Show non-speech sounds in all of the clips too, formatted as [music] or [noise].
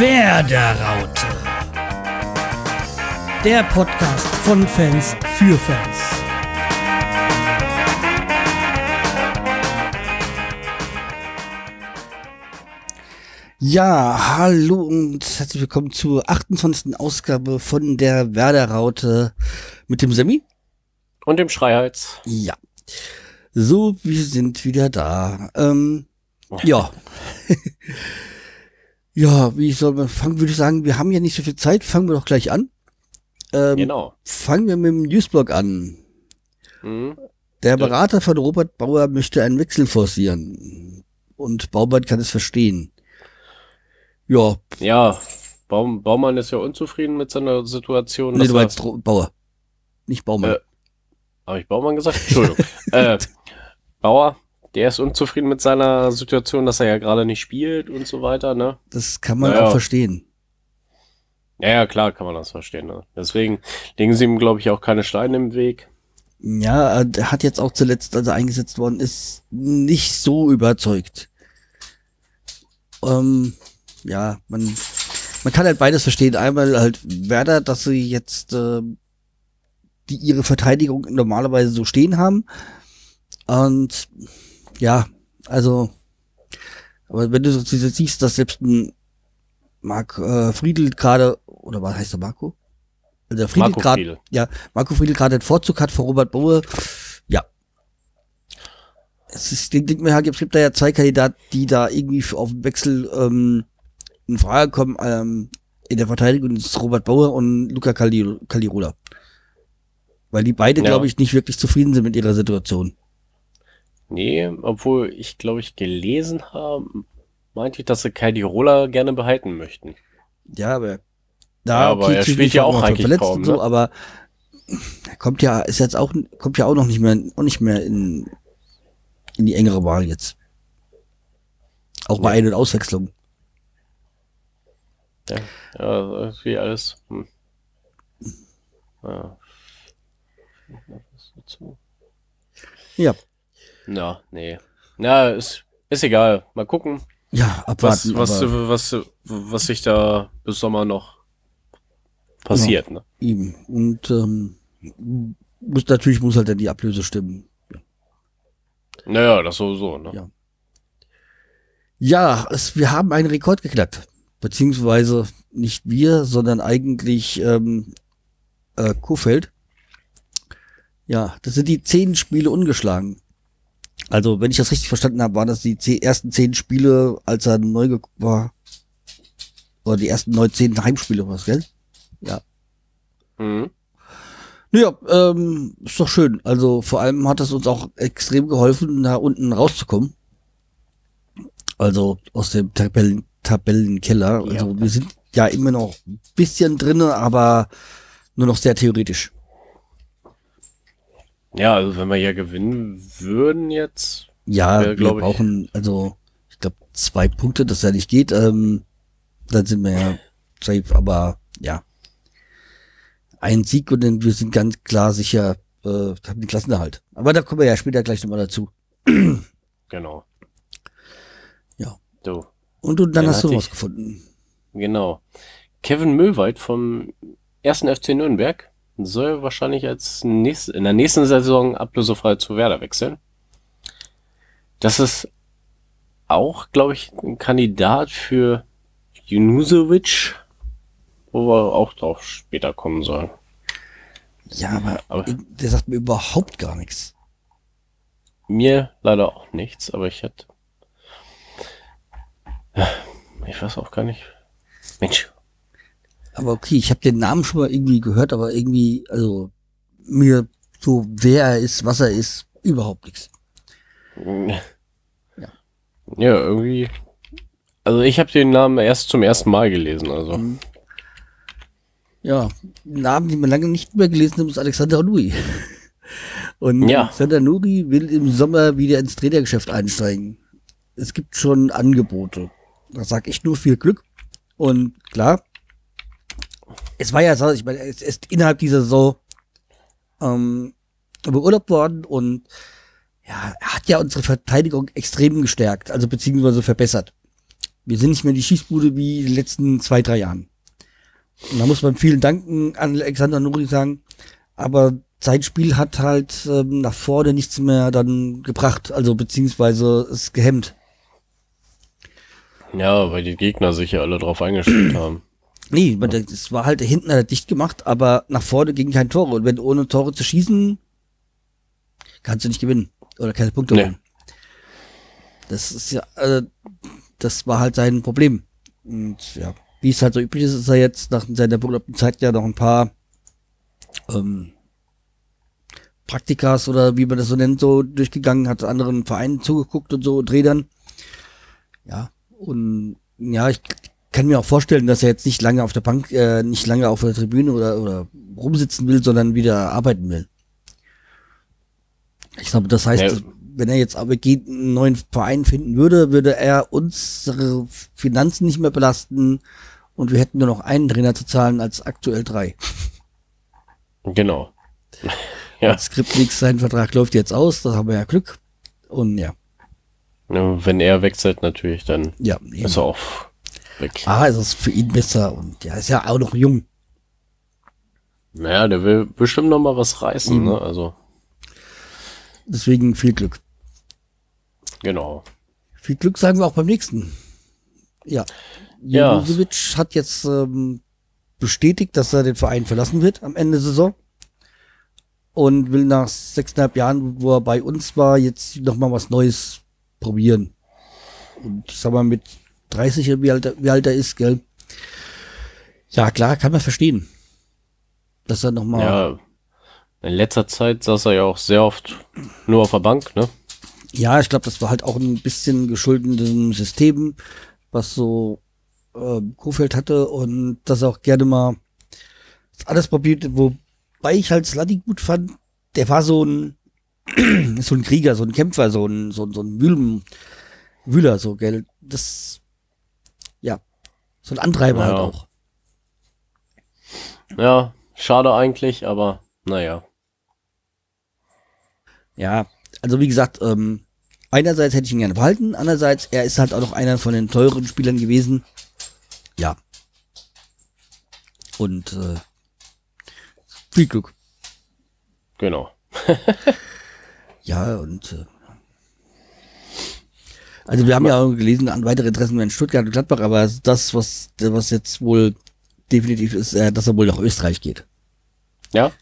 Werderaute. Der Podcast von Fans für Fans. Ja, hallo und herzlich willkommen zur 28. Ausgabe von der Werderaute mit dem Semi. Und dem Schreihals. Ja. So, wir sind wieder da. Ähm, ja. Ja, wie soll man fangen, würde ich sagen, wir haben ja nicht so viel Zeit, fangen wir doch gleich an. Ähm, Genau. Fangen wir mit dem Newsblog an. Mhm. Der Berater von Robert Bauer möchte einen Wechsel forcieren. Und Baubert kann es verstehen. Ja, Ja, Baum, Baumann ist ja unzufrieden mit seiner Situation. nee, du meinst Bauer. Nicht Baumann. Äh, Habe ich Baumann gesagt? Entschuldigung. [laughs] äh, Bauer, der ist unzufrieden mit seiner Situation, dass er ja gerade nicht spielt und so weiter, ne? das kann man ja. auch verstehen. Ja, ja, klar kann man das verstehen. Ne? Deswegen legen sie ihm, glaube ich, auch keine Steine im Weg. Ja, der hat jetzt auch zuletzt, als er eingesetzt worden ist, nicht so überzeugt. Ähm, ja, man, man kann halt beides verstehen. Einmal halt Werder, dass sie jetzt äh, die ihre Verteidigung normalerweise so stehen haben. Und ja, also, aber wenn du so siehst, dass selbst ein Marc äh, Friedel gerade, oder was heißt der Marco? Also Friedel Marco gerade ja, Marco Friedl gerade den Vorzug hat vor Robert Bowe, ja. Es ist, denk, denk mir, es gibt da ja zwei Kandidaten, die da irgendwie auf den Wechsel ähm, in Frage kommen. Ähm, in der Verteidigung das ist Robert Bauer und Luca Cali- Calirola. Weil die beide, Ja. glaube ich, nicht wirklich zufrieden sind mit ihrer Situation. Nee, obwohl ich, glaube ich, gelesen habe, meinte ich, dass sie Kai Roller gerne behalten möchten. Ja, aber Ja, da aber er spielt ja war auch eigentlich verletzt kaum, und so, ne? aber er kommt ja, ist jetzt auch, kommt ja auch noch nicht mehr, auch nicht mehr in, in die engere Wahl jetzt. Auch bei Nee. Ein- und Auswechslung. Ja, ja irgendwie alles. Hm. Ja. Ja. Ja, nee. Na, ist, ist egal. Mal gucken, Ja, was, abwarten. was, aber was, was sich da bis Sommer noch passiert. Ne? ihm. Und ähm, muss, natürlich muss halt dann die Ablöse stimmen. Naja, das sowieso. Ne? Ja. Ja, es, wir haben einen Rekord geknackt. Beziehungsweise nicht wir, sondern eigentlich ähm, äh, Kofeld. Ja, das sind die zehn Spiele ungeschlagen. Also, wenn ich das richtig verstanden habe, waren das die zehn, ersten zehn Spiele, als er neu war. Oder die ersten neun, zehn Heimspiele, was, gell? Ja. Mhm. Ja, ähm, ist doch schön. Also vor allem hat es uns auch extrem geholfen, da unten rauszukommen. Also aus dem Tabellen, Tabellenkeller. Ja. Also wir sind ja immer noch ein bisschen drinne, aber nur noch sehr theoretisch. Ja, also wenn wir ja gewinnen würden jetzt. Ja, Ja, wir glaub ich. brauchen also, ich glaube, zwei Punkte, dass ja nicht geht. Ähm, dann sind wir ja safe, aber ja. Ein Sieg und dann wir sind ganz klar sicher, äh, haben die Klassenerhalt. Aber da kommen wir ja später gleich nochmal dazu. Genau. Ja. So, Und du, dann Dann hast du hatte ich- rausgefunden. genau. Kevin Möwald vom ersten FC Nürnberg soll wahrscheinlich als nächst, in der nächsten Saison ablösefrei zu Werder wechseln. Das ist auch, glaube ich, ein Kandidat für Junusovic, wo wir auch drauf später kommen sollen. Ja, aber, Aber- der sagt mir überhaupt gar nichts. Mir leider auch nichts, aber ich hätte. Ich weiß auch gar nicht. Mensch, Aber okay, ich habe den Namen schon mal irgendwie gehört, aber irgendwie, also mir so, wer er ist, was er ist, überhaupt nichts. Ja. Ja, irgendwie. Also ich habe den Namen erst zum ersten Mal gelesen, also. Mhm. Ja, Namen, die man lange nicht mehr gelesen hat, ist Alexander Nuri. [laughs] Und Ja. Alexander Nuri will im Sommer wieder ins Trainergeschäft einsteigen. Es gibt schon Angebote. Da sag ich nur viel Glück. Und klar, es war ja so, ich meine, es ist innerhalb dieser Saison ähm, beurlaubt worden und ja, hat ja unsere Verteidigung extrem gestärkt, also beziehungsweise verbessert. Wir sind nicht mehr die Schießbude wie die letzten zwei, drei Jahren. Und da muss man vielen Danken an Alexander Nuri sagen. Aber sein Spiel hat halt ähm, nach vorne nichts mehr dann gebracht, also beziehungsweise es gehemmt. Ja, weil die Gegner sich ja alle drauf eingestellt [clears throat] haben. Nee, es war halt hinten hat er dicht gemacht, aber nach vorne ging kein Tore. Und wenn ohne Tore zu schießen, kannst du nicht gewinnen. Oder keine Punkte Nee. holen. Das ist ja, äh, das war halt sein Problem. Und ja, wie es halt so üblich ist, ist er jetzt nach seiner beurlaubten Zeit ja noch ein paar ähm, Praktikas oder wie man das so nennt, so durchgegangen, hat anderen Vereinen zugeguckt und so, Trädern. Ja, und ja, ich kann mir auch vorstellen, dass er jetzt nicht lange auf der Bank, äh, nicht lange auf der Tribüne oder, oder rumsitzen will, sondern wieder arbeiten will. Ich glaube, das heißt, Ja. wenn er jetzt aber geht, einen neuen Verein finden würde, würde er unsere Finanzen nicht mehr belasten und wir hätten nur noch einen Trainer zu zahlen als aktuell drei. Genau. [laughs] Ja. Skriptnix, sein Vertrag läuft jetzt aus, da haben wir ja Glück. Und ja, Ja, Wenn er wechselt natürlich, dann ja, eben. ist er auch weg. Ah, es ist für ihn besser und ja, ist ja auch noch jung. Naja, der will bestimmt noch mal was reißen, Mhm. ne? Also, Deswegen viel Glück. genau. Viel Glück sagen wir auch beim nächsten. Ja. Ja. Jugovic hat jetzt ähm, bestätigt, dass er den Verein verlassen wird am Ende der Saison. Und will nach sechseinhalb Jahren, wo er bei uns war, jetzt nochmal was Neues probieren. Und ich sag mal, mit 30, wie alt, er- wie alt er ist, gell? Ja, klar, kann man verstehen. Dass er nochmal. Ja. In letzter Zeit saß er ja auch sehr oft nur auf der Bank, ne? Ja, ich glaube, das war halt auch ein bisschen geschuldet dem System, was so äh, Kofeld hatte und das auch gerne mal alles probiert, wobei ich halt Sladi gut fand. Der war so ein [clears throat] so ein Krieger, so ein Kämpfer, so ein so, ein- so ein Wühlen, Wühler, so gell. Das so ein Antreiber Ja. halt auch. Ja, schade eigentlich, aber naja. Ja, also wie gesagt, ähm, einerseits hätte ich ihn gerne behalten, andererseits, er ist halt auch noch einer von den teuren Spielern gewesen. Ja. Und äh, viel Glück. Genau. [laughs] Ja, und äh, also wir haben ja auch gelesen, an weitere Interessen in Stuttgart und Gladbach, aber das, was, was jetzt wohl definitiv ist, äh, dass er wohl nach Österreich geht. Ja?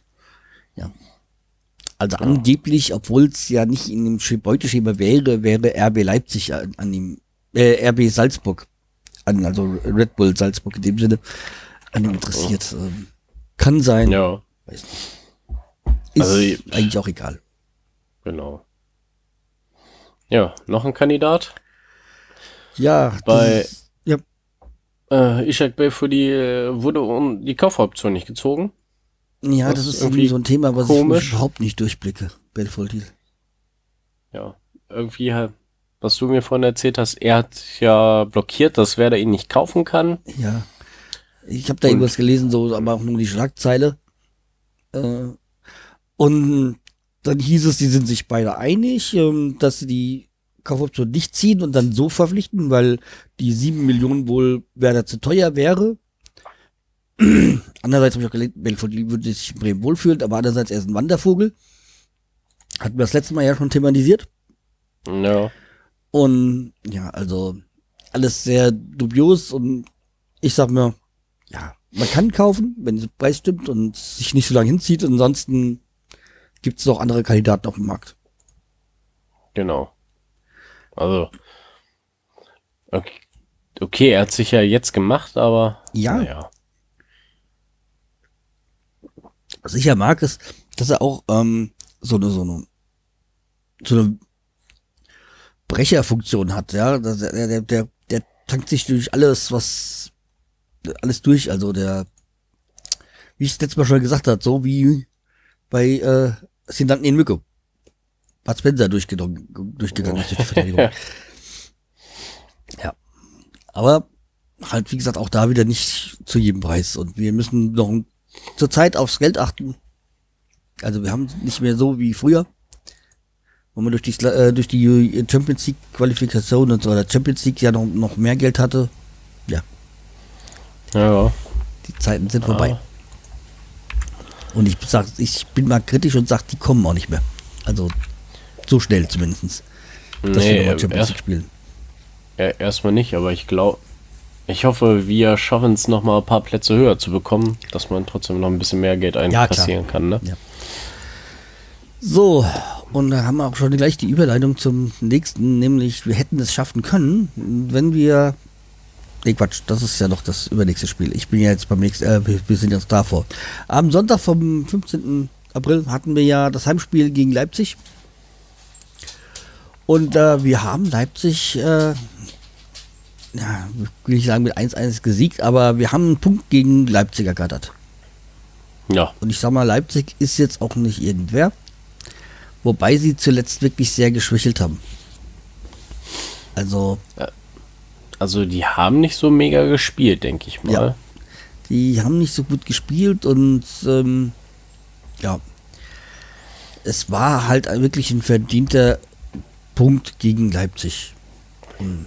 Also angeblich, obwohl es ja nicht in dem Sch- Beuteschema wäre, wäre RB Leipzig an, an ihm, äh, RB Salzburg, an, also Red Bull Salzburg in dem Sinne, an ihm interessiert. Ähm, kann sein, Ja, weiß nicht. Ist Also, ich- eigentlich auch egal. genau. Ja, noch ein Kandidat. Ja, Bei- ist- ja, Äh, Ishak Bey für die äh, wurde um die Kaufoption nicht gezogen. ja, das das ist irgendwie so ein Thema, was komisch. ich überhaupt nicht durchblicke. Belfodil. Ja, irgendwie, halt, was du mir vorhin erzählt hast, er hat ja blockiert, dass Werder ihn nicht kaufen kann. Ja. Ich habe da Und- irgendwas gelesen, so, aber auch nur die Schlagzeile. Äh, und dann hieß es, die sind sich beide einig, ähm, dass sie die Kaufoption nicht ziehen und dann so verpflichten, weil die sieben Millionen wohl Werder zu teuer wäre. [clears throat] Andererseits habe ich auch gelesen, Belfodil würde sich in Bremen wohlfühlen, aber andererseits er ist ein Wandervogel. Hatten wir das letzte Mal ja schon thematisiert. Ja, Und ja, also alles sehr dubios und ich sag mir, ja, man kann kaufen, wenn der Preis stimmt und sich nicht so lange hinzieht. Ansonsten gibt es noch andere Kandidaten auf dem Markt. genau. Also, okay, okay, er hat sich ja jetzt gemacht, aber Ja. naja. Was ich ja mag, ist, dass er auch ähm, so eine so eine so eine Brecherfunktion hat, ja. Er- Der, der, der, der tankt sich durch alles, was alles durch. Also der, wie ich es letztes Mal schon gesagt hat, so wie bei äh, Sindanten in Mücke. Bud Spencer durchgegangen, durchgegangen ist durch die Verteidigung. [laughs] ja. Aber halt, wie gesagt, auch da wieder nicht zu jedem Preis. Und wir müssen noch ein zurzeit aufs Geld achten. Also wir haben nicht mehr so wie früher. wo man durch die, äh, durch die Champions League Qualifikation und so, oder Champions League ja noch, noch mehr Geld hatte. Ja. Ja. Die Zeiten sind vorbei. Und ich sag, ich bin mal kritisch und sag, die kommen auch nicht mehr. Also so schnell zumindest. Dass nee, wir Champions erst, League spielen. Ja, erstmal nicht, aber ich glaube, ich hoffe, wir schaffen es noch mal ein paar Plätze höher zu bekommen, dass man trotzdem noch ein bisschen mehr Geld einkassieren ja, kann. Ne? Ja. So, und da haben wir auch schon gleich die Überleitung zum nächsten, nämlich wir hätten es schaffen können, wenn wir. Nee, Quatsch, das ist ja noch das übernächste Spiel. Ich bin ja jetzt beim nächsten, äh, wir sind jetzt davor. Am Sonntag vom 15. April hatten wir ja das Heimspiel gegen Leipzig. Und äh, wir haben Leipzig, äh, ja, will ich sagen, mit 1-1 gesiegt, aber wir haben einen Punkt gegen Leipzig ergattert. Ja. Und ich sag mal, Leipzig ist jetzt auch nicht irgendwer. Wobei sie zuletzt wirklich sehr geschwächelt haben. Also. Also die haben nicht so mega gespielt, denke ich mal. Ja, die haben nicht so gut gespielt und ähm, ja. Es war halt wirklich ein verdienter Punkt gegen Leipzig. Und,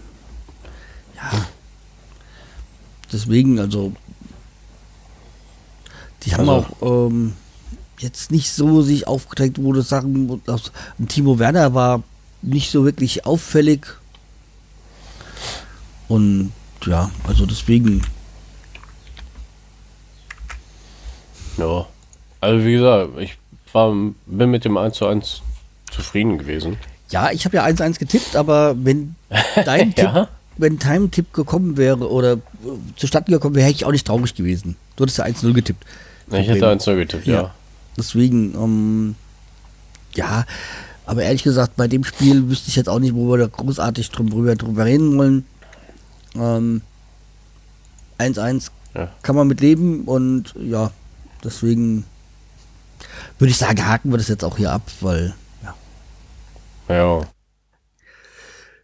ja. Deswegen, also. Die haben also, auch ähm, jetzt nicht so sich aufgedrängt, wo du sagen, Timo Werner war nicht so wirklich auffällig. Und ja, also deswegen. Ja. Also wie gesagt, ich war, bin mit dem 1 zu 1 zufrieden gewesen. Ja, ich habe ja 1-1 getippt, aber wenn [laughs] dein ja? Tipp, wenn dein Tipp gekommen wäre oder zustande gekommen wäre, hätte ich auch nicht traurig gewesen. Du hattest ja 1-0 getippt. Ich hätte 1-0 getippt, ja. ja. Deswegen, ähm, ja, aber ehrlich gesagt, bei dem Spiel wüsste ich jetzt auch nicht, wo wir da großartig drüber, drüber reden wollen. 1-1 ähm, ja. kann man mit leben und ja, deswegen würde ich sagen, haken wir das jetzt auch hier ab, weil ja. Ja.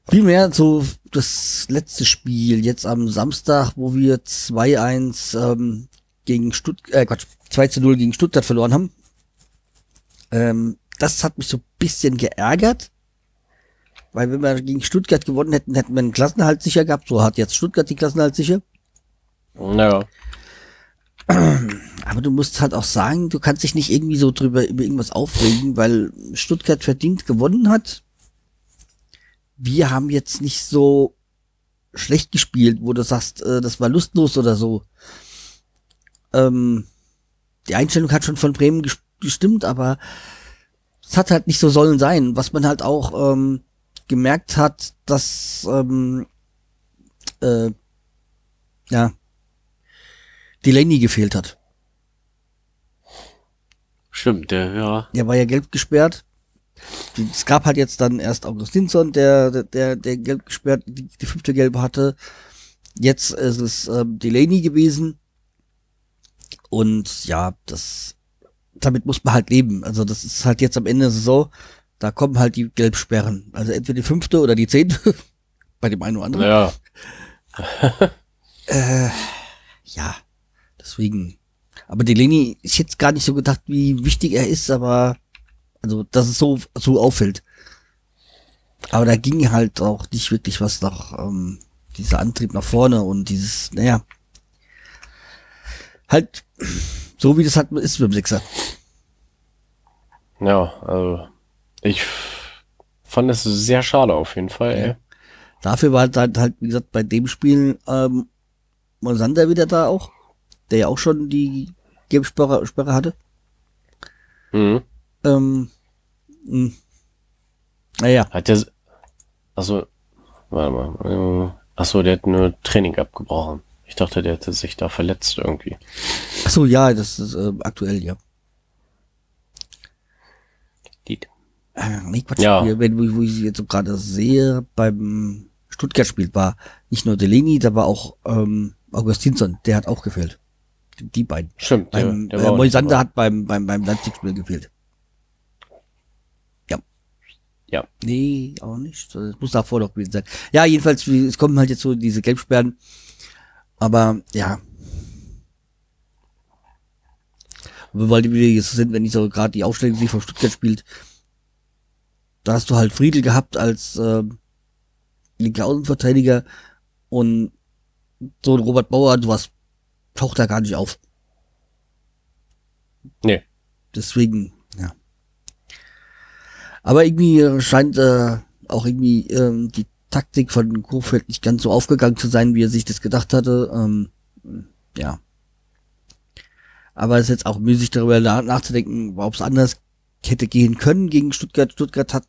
Vielmehr so das letzte Spiel jetzt am Samstag, wo wir 2-1 ähm, gegen Stuttgart, äh Quatsch, 2 0 gegen Stuttgart verloren haben. Ähm, das hat mich so ein bisschen geärgert. Weil wenn wir gegen Stuttgart gewonnen hätten, hätten wir einen Klassenhalt sicher gehabt. So hat jetzt Stuttgart die Klassenhalt sicher. Naja. [clears throat] Aber du musst halt auch sagen, du kannst dich nicht irgendwie so drüber über irgendwas aufregen, weil Stuttgart verdient gewonnen hat. Wir haben jetzt nicht so schlecht gespielt, wo du sagst, äh, das war lustlos oder so. Ähm, die Einstellung hat schon von Bremen gestimmt, aber es hat halt nicht so sollen sein. Was man halt auch ähm, gemerkt hat, dass ähm, äh, ja Delaney gefehlt hat. Stimmt, der, ja. Der war ja gelb gesperrt. Es gab halt jetzt dann erst Augustinsson, der, der, der gelb gesperrt, die, die fünfte gelbe hatte. Jetzt ist es ähm, Delaney gewesen. Und ja, das, damit muss man halt leben. Also das ist halt jetzt am Ende so, da kommen halt die Gelbsperren. Also entweder die fünfte oder die zehnte. [laughs] Bei dem einen oder anderen. Ja. [laughs] äh, ja, deswegen. Aber Delaney ist jetzt gar nicht so gedacht, wie wichtig er ist, aber also, dass es so, so auffällt. Aber da ging halt auch nicht wirklich was nach, ähm, dieser Antrieb nach vorne und dieses, naja, halt [clears throat] so wie das halt ist mit dem Sechser. Ja, also ich fand es sehr schade auf jeden Fall. Ja. Dafür war halt, halt, wie gesagt, bei dem Spiel ähm, Monsander wieder da auch, der ja auch schon die Gelbsperre Sperre hatte. Mhm. Ähm, mh. naja. Hat der, also, warte mal, achso, der hat nur Training abgebrochen. Ich dachte, der hätte sich da verletzt irgendwie. Ach so, ja, das ist äh, aktuell, ja. Äh, nee, Quatsch, ja. Wenn, wo, wo ich sie jetzt so gerade sehe, beim Stuttgart-Spiel war nicht nur Delaney, da war auch ähm, Augustinsson, der hat auch gefehlt. Die beiden. Stimmt, beim, der, der äh, Moisander hat beim, beim, beim Leipzig-Spiel gefehlt. Ja. Ja. Nee, auch nicht. Das muss davor noch gewesen sein. Ja, jedenfalls, es kommen halt jetzt so diese Gelbsperren. Aber ja. Weil die wieder jetzt sind, wenn ich so gerade die Aufstellung, die von Stuttgart spielt, da hast du halt Friedel gehabt als äh, linker Außenverteidiger und so ein Robert Bauer, du was taucht da gar nicht auf. Nee. Deswegen, ja. Aber irgendwie äh, scheint äh, auch irgendwie ähm, die Taktik von Kofeld nicht ganz so aufgegangen zu sein, wie er sich das gedacht hatte. Ähm, ja. Aber es ist jetzt auch müßig darüber na nachzudenken, ob es anders hätte gehen können gegen Stuttgart. Stuttgart hat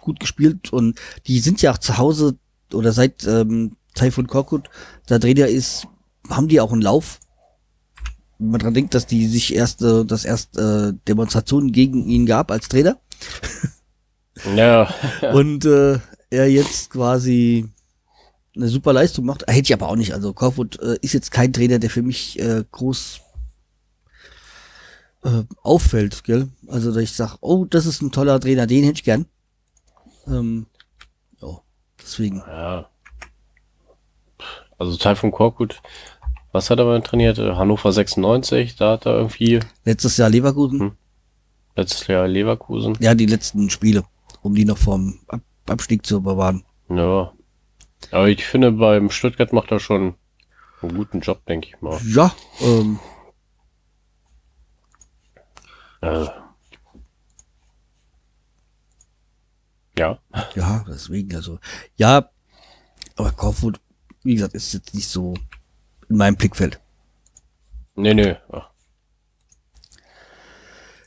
gut gespielt und die sind ja auch zu Hause oder seit ähm, Taifun Korkut da Trainer ist, haben die auch einen Lauf. Wenn man dran denkt, dass die sich erst, äh, dass erst äh, Demonstrationen gegen ihn gab als Trainer. [laughs] Ja. und äh, er jetzt quasi eine super Leistung macht. Hätte ich aber auch nicht. Also Korkut äh, ist jetzt kein Trainer, der für mich äh, groß äh, auffällt, gell? Also, dass ich sage, oh, das ist ein toller Trainer, den hätte ich gern. Ähm, ja, deswegen. ja. Also Teil von Korkut, was hat er mal trainiert? Hannover 96, da hat er irgendwie Letztes Jahr Leverkusen. Hm. letztes Jahr Leverkusen. Ja, die letzten Spiele, um die noch vom Ab Abstieg zu bewahren. Ja. Aber ich finde, beim Stuttgart macht er schon einen guten Job, denke ich mal. Ja, ähm, Äh. Ja. ja, deswegen, also, ja, aber Kaufwood, wie gesagt, ist jetzt nicht so in meinem Blickfeld. Nee, nee. Ach,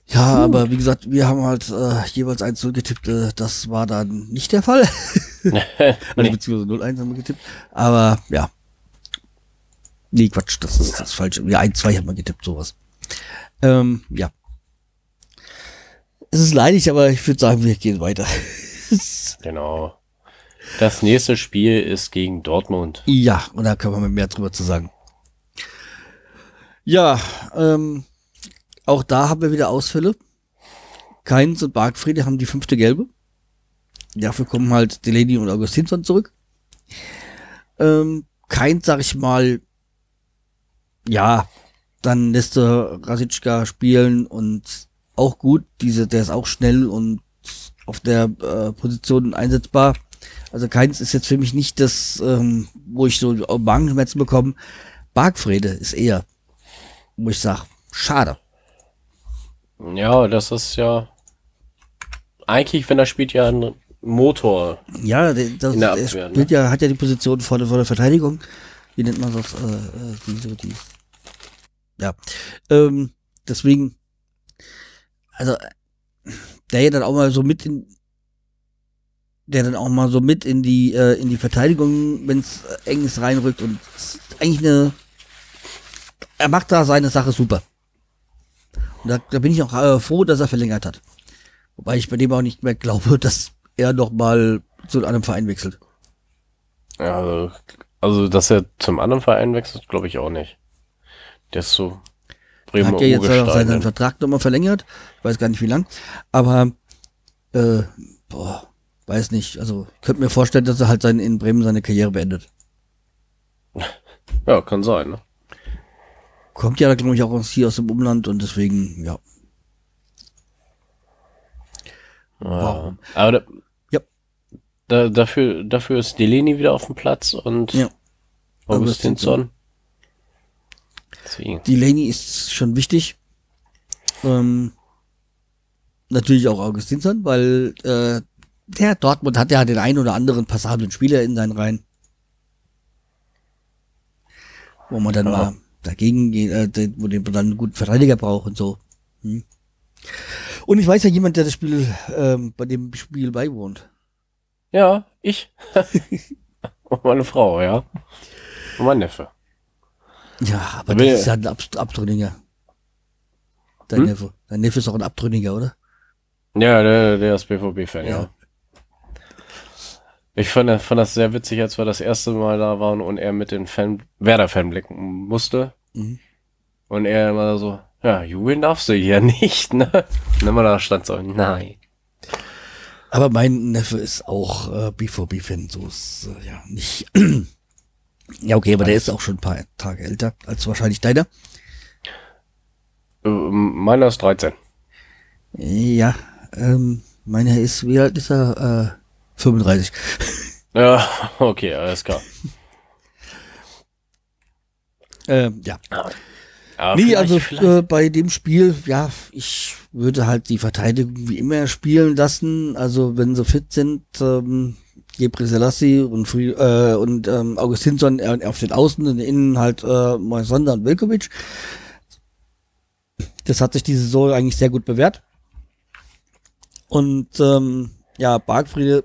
Ja, aber wie gesagt, wir haben halt äh, jeweils eins zurückgetippt, äh, das war dann nicht der Fall. [laughs] Also nee. beziehungsweise 0-1 haben wir getippt. Aber ja. Nee, Quatsch, das ist das falsche. Ja, 1-2 haben wir getippt, sowas. Ähm, ja. Es ist leidig, aber ich würde sagen, wir gehen weiter. [laughs] Genau. Das nächste Spiel ist gegen Dortmund. ja, und da können wir mehr drüber zu sagen. Ja, ähm, auch da haben wir wieder Ausfälle. Keins und Bargfriede haben die fünfte gelbe. Dafür kommen halt Delaney und Augustinsson zurück. Ähm, Keins, sag ich mal, ja, dann lässt du Rasitschka spielen und auch gut. Diese, der ist auch schnell und auf der äh, Position einsetzbar. Also keins ist jetzt für mich nicht das, ähm, wo ich so Magenschmerzen bekomme. Bargfrede ist eher, wo ich sag, schade. Ja, das ist ja eigentlich, wenn er spielt, ja ein Motor. Ja, das, der Abwehr, ne? spielt ja, hat ja die Position vor der, vor der Verteidigung. Wie nennt man das? Äh, äh, die, so die. Ja. Ähm, deswegen, also, der ja dann auch mal so mit in, der dann auch mal so mit in die, äh, in die Verteidigung, wenn es äh, eng ist, reinrückt und eigentlich eine, er macht da seine Sache super. Und da, da bin ich auch äh, froh, dass er verlängert hat. Wobei ich bei dem auch nicht mehr glaube, dass er noch mal zu einem Verein wechselt. Ja, also, also, dass er zum anderen Verein wechselt, glaube ich auch nicht. Der ist so Bremer hat ja jetzt auch seinen. Vertrag nochmal verlängert. Ich weiß gar nicht wie lang. Aber, äh, boah, weiß nicht. Also, ich könnte mir vorstellen, dass er halt sein, in Bremen seine Karriere beendet. Ja, kann sein, ne? Kommt ja, glaube ich, auch aus, hier aus dem Umland und deswegen, ja. Ja. Aber da, Ja. da, dafür, dafür ist Delaney wieder auf dem Platz und Ja. Augustinsson. Deswegen. Delaney ist schon wichtig. Ähm, natürlich auch Augustinsson, weil äh, der Dortmund hat ja den einen oder anderen passablen Spieler in seinen Reihen. Wo man dann Ja. mal dagegen geht, äh, den- wo man dann einen guten Verteidiger braucht und so. Hm. Und ich weiß ja jemand, der das Spiel ähm, bei dem Spiel beiwohnt. Ja, ich. [laughs] und meine Frau, ja. Und mein Neffe. Ja, aber will- das ist ja ein Ab Abtrünniger. Dein Hm? Neffe. Dein Neffe ist auch ein Abtrünniger, oder? Ja, der, der ist BVB-Fan, ja. Ja. Ich fand, fand das sehr witzig, als wir das erste Mal da waren und er mit den Fan, Werder-Fan blicken musste. Mhm. Und er immer so, ja, jubeln darfst du hier [laughs] nicht, ne? Und immer da stand so, nein. Aber mein Neffe ist auch äh, BVB-Fan, so ist äh, ja nicht. [clears throat] ja, okay, aber der ist auch schon ein paar Tage älter als wahrscheinlich deiner. Äh, Meiner ist 13. Ja, ähm, Meiner ist, wie alt ist er? Äh, 35. Ja, [laughs] okay, alles klar. äh, ja. Aber nee, also äh, bei dem Spiel, ja, ich würde halt die Verteidigung wie immer spielen lassen. Also wenn sie fit sind, ähm, Gebre Selassie und, Fri äh, und ähm, Augustinsson auf den Außen und innen halt äh, Moisander und Velkovic. Das hat sich diese Saison eigentlich sehr gut bewährt. Und ähm, ja, Bargfriede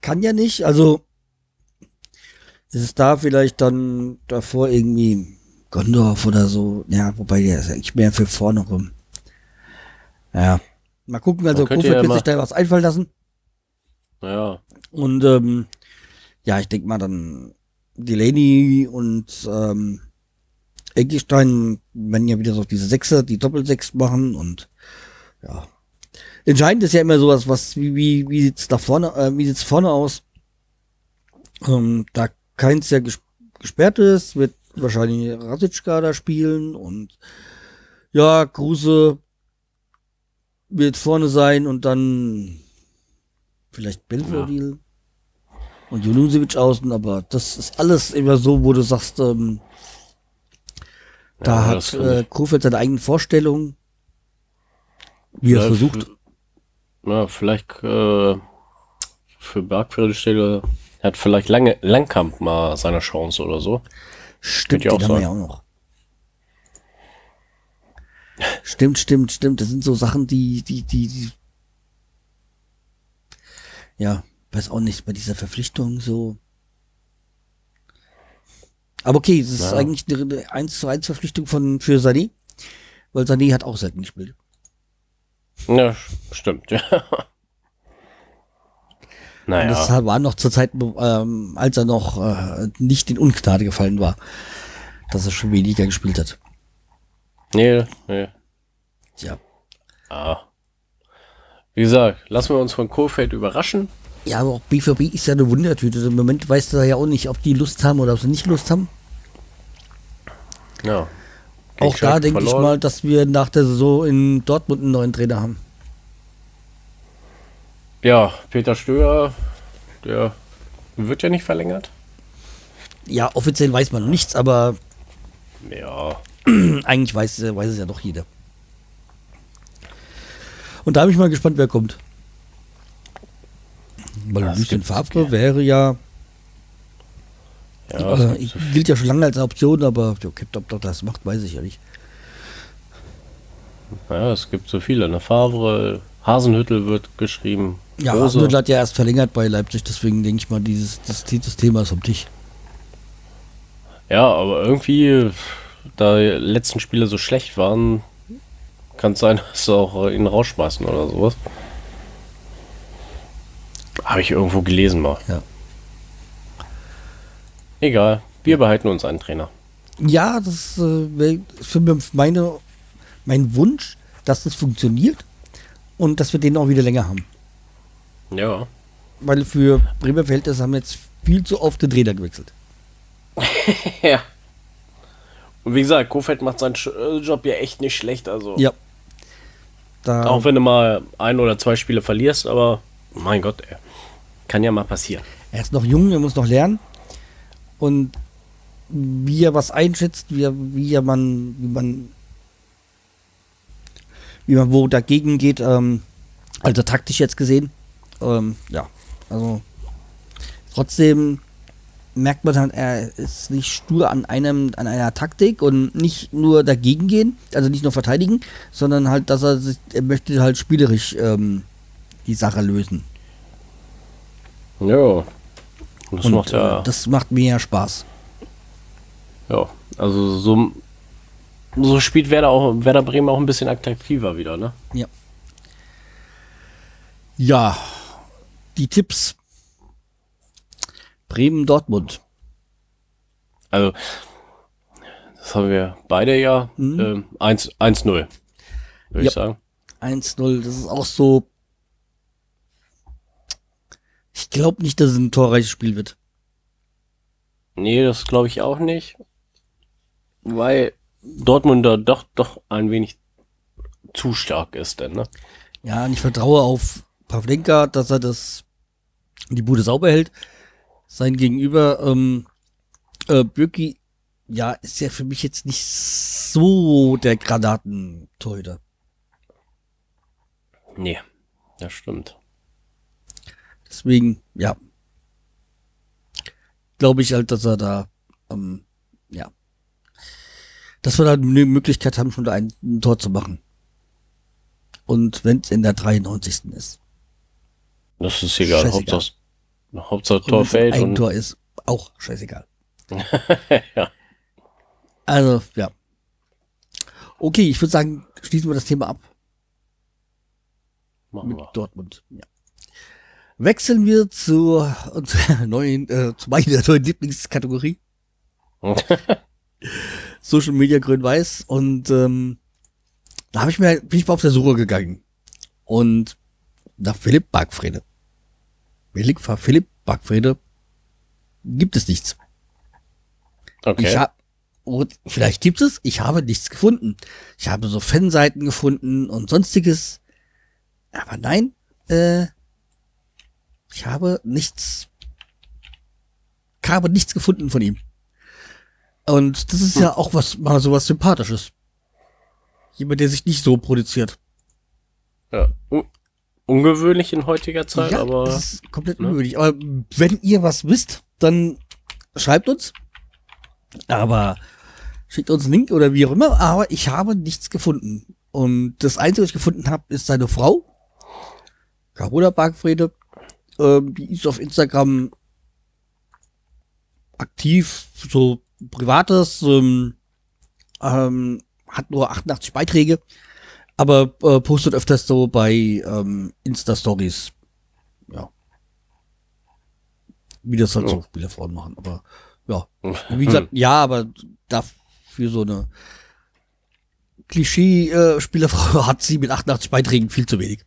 kann ja nicht, also ist es da vielleicht dann davor irgendwie Gondorf oder so. Ja, wobei der ist eigentlich mehr für vorne rum. Ja. Mal gucken, also Kofeld ja wird sich da was einfallen lassen. ja, Und ähm, ja, ich denke mal dann Delaney und ähm, Eggestein werden ja wieder so diese Sechser, die Doppelsechs machen und ja. Entscheidend ist ja immer sowas, was, wie, wie, wie sieht's da vorne, äh, wie sieht's vorne aus? Ähm, da keins ja ges gesperrt ist, wird wahrscheinlich Rasitschka da spielen und ja, Kruse wird vorne sein und dann vielleicht Belfodil und Junusevic außen, aber das ist alles immer so, wo du sagst, ähm, da Ja, hat äh, Kofeld seine eigenen Vorstellungen, wie er es versucht. Ja, vielleicht äh, für Bergfriede Stelle hat vielleicht lange Langkamp mal seine Chance oder so. Stimmt, ja auch haben wir sein. ja auch noch. Stimmt, stimmt, stimmt. Das sind so Sachen, die, die, die, die ja, weiß auch nicht, bei dieser Verpflichtung so. Aber okay, es ist Ja. eigentlich eine 1 zu 1 Verpflichtung von, für Sané, weil Sané hat auch selten gespielt. Ja, stimmt, ja. Und Naja, das war noch zur Zeit, ähm, als er noch äh, nicht in Ungnade gefallen war, dass er schon weniger gespielt hat. nee, nee. Tja. Ah. Wie gesagt, lassen wir uns von Kofeld überraschen. Ja, aber auch BVB ist ja eine Wundertüte. Im Moment weißt du ja auch nicht, ob die Lust haben oder ob sie nicht Lust haben. Ja. auch da denke ich mal, dass wir nach der Saison in Dortmund einen neuen Trainer haben. Ja, Peter Stöger, der wird ja nicht verlängert. Ja, offiziell weiß man noch nichts, aber Ja. [clears throat] eigentlich weiß, weiß es ja doch jeder. Und da bin ich mal gespannt, wer kommt. Weil Das Lucien Favre gern. wäre ja, ja äh, gilt ja schon lange als Option, aber okay, ob doch das macht, weiß ich ja nicht. Ja, es gibt so viele. Ne? Favre, Hasenhüttel wird geschrieben. Ja, Rose. Hasenhüttl hat ja erst verlängert bei Leipzig, deswegen denke ich mal, dieses das, das Thema ist vom Tisch. Ja, aber irgendwie, da die letzten Spiele so schlecht waren, kann es sein, [laughs] dass sie auch äh, ihn rausschmeißen oder sowas. Habe ich irgendwo gelesen mal. Ja. Egal, wir behalten uns einen Trainer. Ja, das äh, wär für mich meine, mein Wunsch, dass das funktioniert und dass wir den auch wieder länger haben. Ja. Weil für Bremer Verhältnisse haben wir jetzt viel zu oft den Trainer gewechselt. [laughs] Ja. Und wie gesagt, Kofeld macht seinen äh, Job ja echt nicht schlecht. Also Ja. Da, auch wenn du mal ein oder zwei Spiele verlierst, aber mein Gott, ey. Kann ja mal passieren. er ist noch jung, er muss noch lernen. Und wie er was einschätzt, wie, er, wie er man, wie man, wie man wo dagegen geht, ähm, also taktisch jetzt gesehen, ähm, ja, also trotzdem merkt man halt, er ist nicht stur an einem, an einer Taktik und nicht nur dagegen gehen, also nicht nur verteidigen, sondern halt, dass er sich, er möchte halt spielerisch ähm, die Sache lösen. Ja. Und das und macht ja. äh, das macht mir ja Spaß. Ja, also so, so spielt Werder auch Werder Bremen auch ein bisschen attraktiver wieder, ne? Ja. Ja, die Tipps. Bremen, Dortmund. Also das haben wir beide ja Mhm. 1 1-0, würde Ja. ich sagen. 1-0, das ist auch so. Ich glaube nicht, dass es ein torreiches Spiel wird. Nee, das glaube ich auch nicht. Weil Dortmund da doch doch ein wenig zu stark ist, denn, ne? Ja, und ich vertraue auf Pavlenka, dass er das die Bude sauber hält. Sein Gegenüber, ähm, äh, Bürki, ja, ist ja für mich jetzt nicht so der Granatentorhüter. Nee, das stimmt. Deswegen, ja. Glaube ich halt, dass er da, ähm, ja. Dass wir da eine Möglichkeit haben, schon da ein, ein Tor zu machen. Und wenn es in der 93. ist. Das ist egal. Scheißegal. Hauptsache, Hauptsache Tor fällt. ein Tor ist, auch scheißegal. [laughs] ja. Also, ja. Okay, ich würde sagen, schließen wir das Thema ab Machen mit wir. Dortmund. Ja. Wechseln wir zur, [laughs] unserer neuen, äh, zu meiner [laughs] neuen Lieblingskategorie. Social Media Grün-Weiß. Und ähm, da habe ich mir, bin ich mal auf der Suche gegangen. Und nach Philipp Bargfrede. Philipp, Philipp Bargfrede gibt es nichts. Okay. Ich hab, und vielleicht gibt es, ich habe nichts gefunden. Ich habe so Fanseiten gefunden und sonstiges. Aber nein, äh, ich habe nichts, ich habe nichts gefunden von ihm. Und das ist ja auch was, mal so was Sympathisches. Jemand, der sich nicht so produziert. ja. Un ungewöhnlich in heutiger Zeit, aber das ist komplett ne? unmöglich. Aber wenn ihr was wisst, dann schreibt uns. Aber schickt uns einen Link oder wie auch immer. Aber ich habe nichts gefunden. Und das Einzige, was ich gefunden habe, ist seine Frau. Carola Bargfrede. Ähm, die ist auf Instagram aktiv, so privates, ähm, ähm, hat nur 88 Beiträge, aber äh, postet öfters so bei ähm, Insta-Stories. Ja. Wie das halt so Oh. Spielerfrauen machen, aber ja. [laughs] Wie gesagt, ja, aber dafür so eine Klischee-Spielerfrau [laughs] hat sie mit 88 Beiträgen viel zu wenig.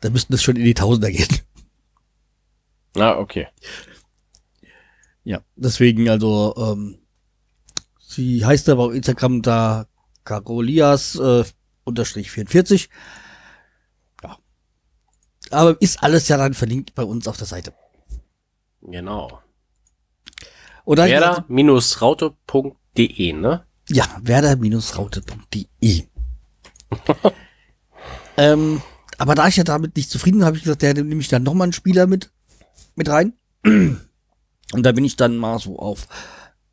Da müssten es schon in die Tausender gehen. [laughs] Ah, okay. Ja, deswegen also, ähm, sie heißt aber auf Instagram da Carolias äh, unterstrich 44. Ja. Aber ist alles ja dann verlinkt bei uns auf der Seite. Genau. Dann, Werder-raute.de, ne? Ja, werder-raute.de. [laughs] ähm, aber da ich ja damit nicht zufrieden bin, habe ich gesagt, der nehme ich dann nochmal einen Spieler mit, mit rein. [clears throat] Und da bin ich dann mal so auf